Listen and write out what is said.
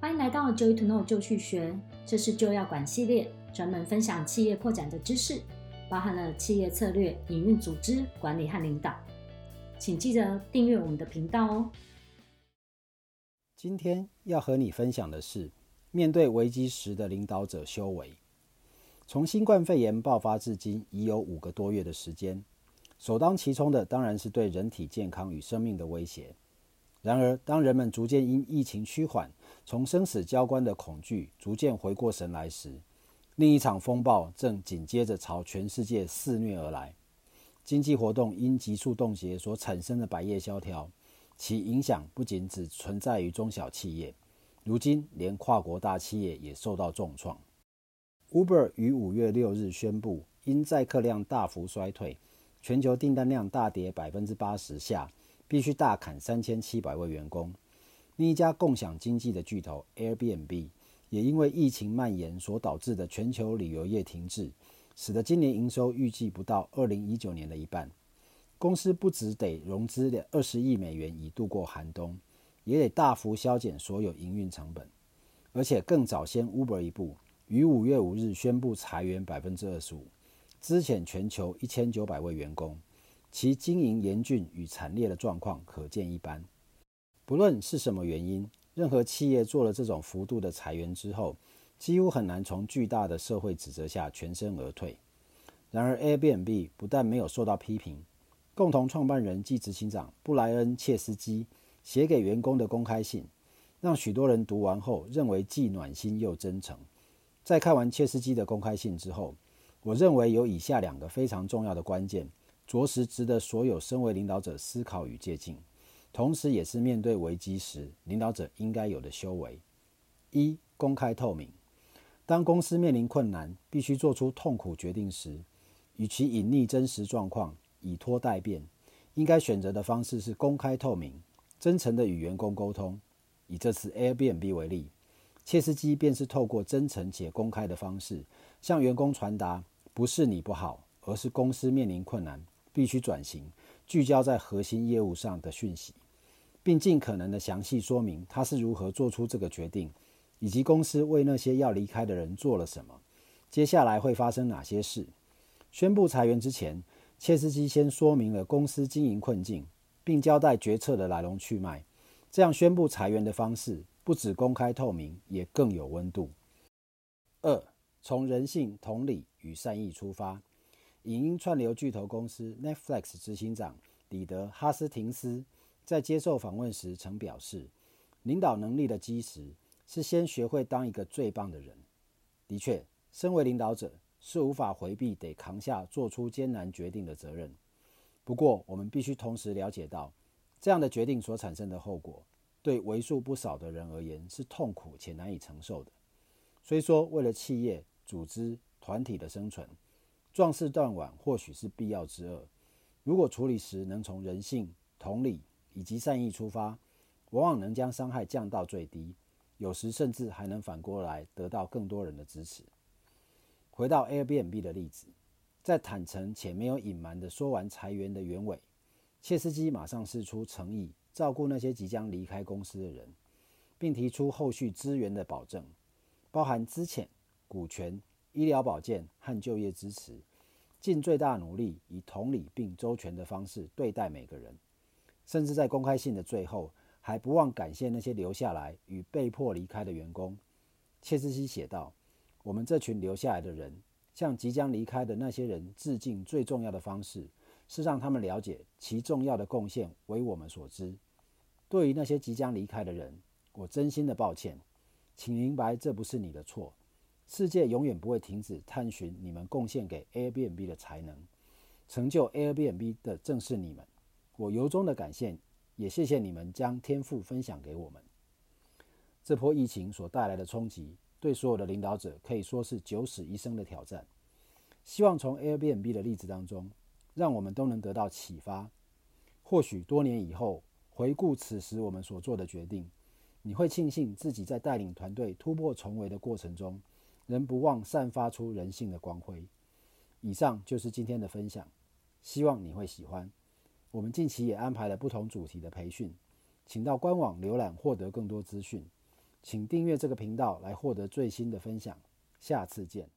欢迎来到 Joy to Know 就去学，这是就要管系列，专门分享企业扩展的知识，包含了企业策略、营运、组织管理和领导。请记得订阅我们的频道哦。今天要和你分享的是，面对危机时的领导者修为。从新冠肺炎爆发至今，已有五个多月的时间，首当其冲的当然是对人体健康与生命的威胁。然而，当人们逐渐因疫情趋缓，从生死交关的恐惧逐渐回过神来时，另一场风暴正紧接着朝全世界肆虐而来。经济活动因急速冻结所产生的百业萧条，其影响不仅只存在于中小企业，如今连跨国大企业也受到重创。Uber 于五月六日宣布，因载客量大幅衰退，全球订单量大跌百分之八十下。必须大砍三千七百位员工。另一家共享经济的巨头 Airbnb 也因为疫情蔓延所导致的全球旅游业停滞，使得今年营收预计不到二零一九年的一半。公司不只得融资的二十亿美元以度过寒冬，也得大幅削减所有营运成本，而且更早先 Uber 一步，于五月五日宣布裁员百分之二十五，资遣全球一千九百位员工。其经营严峻与惨烈的状况可见一斑。不论是什么原因，任何企业做了这种幅度的裁员之后，几乎很难从巨大的社会指责下全身而退。然而，Airbnb 不但没有受到批评，共同创办人暨执行长布莱恩·切斯基写给员工的公开信，让许多人读完后认为既暖心又真诚。在看完切斯基的公开信之后，我认为有以下两个非常重要的关键。着实值得所有身为领导者思考与借鉴，同时也是面对危机时领导者应该有的修为。一、公开透明。当公司面临困难，必须做出痛苦决定时，与其隐匿真实状况，以拖待变，应该选择的方式是公开透明，真诚地与员工沟通。以这次 Airbnb 为例，切斯基便是透过真诚且公开的方式，向员工传达不是你不好，而是公司面临困难。必须转型，聚焦在核心业务上的讯息，并尽可能的详细说明他是如何做出这个决定，以及公司为那些要离开的人做了什么，接下来会发生哪些事。宣布裁员之前，切斯基先说明了公司经营困境，并交代决策的来龙去脉。这样宣布裁员的方式不只公开透明，也更有温度。二，从人性、同理与善意出发。影音串流巨头公司 Netflix 执行长彼得·哈斯廷斯在接受访问时曾表示：“领导能力的基石是先学会当一个最棒的人。”的确，身为领导者是无法回避得扛下做出艰难决定的责任。不过，我们必须同时了解到，这样的决定所产生的后果，对为数不少的人而言是痛苦且难以承受的。虽说为了企业、组织、团体的生存，壮士断腕或许是必要之恶。如果处理时能从人性、同理以及善意出发，往往能将伤害降到最低，有时甚至还能反过来得到更多人的支持。回到 Airbnb 的例子，在坦诚且没有隐瞒地说完裁员的原委，切斯基马上释出诚意，照顾那些即将离开公司的人，并提出后续资源的保证，包含资遣、股权。医疗保健和就业支持，尽最大努力以同理并周全的方式对待每个人，甚至在公开信的最后，还不忘感谢那些留下来与被迫离开的员工。切斯西写道：“我们这群留下来的人，向即将离开的那些人致敬最重要的方式，是让他们了解其重要的贡献为我们所知。对于那些即将离开的人，我真心的抱歉，请明白这不是你的错。”世界永远不会停止探寻你们贡献给 Airbnb 的才能，成就 Airbnb 的正是你们。我由衷的感谢，也谢谢你们将天赋分享给我们。这波疫情所带来的冲击，对所有的领导者可以说是九死一生的挑战。希望从 Airbnb 的例子当中，让我们都能得到启发。或许多年以后，回顾此时我们所做的决定，你会庆幸自己在带领团队突破重围的过程中。仍不忘散发出人性的光辉。以上就是今天的分享，希望你会喜欢。我们近期也安排了不同主题的培训，请到官网浏览获得更多资讯。请订阅这个频道来获得最新的分享。下次见。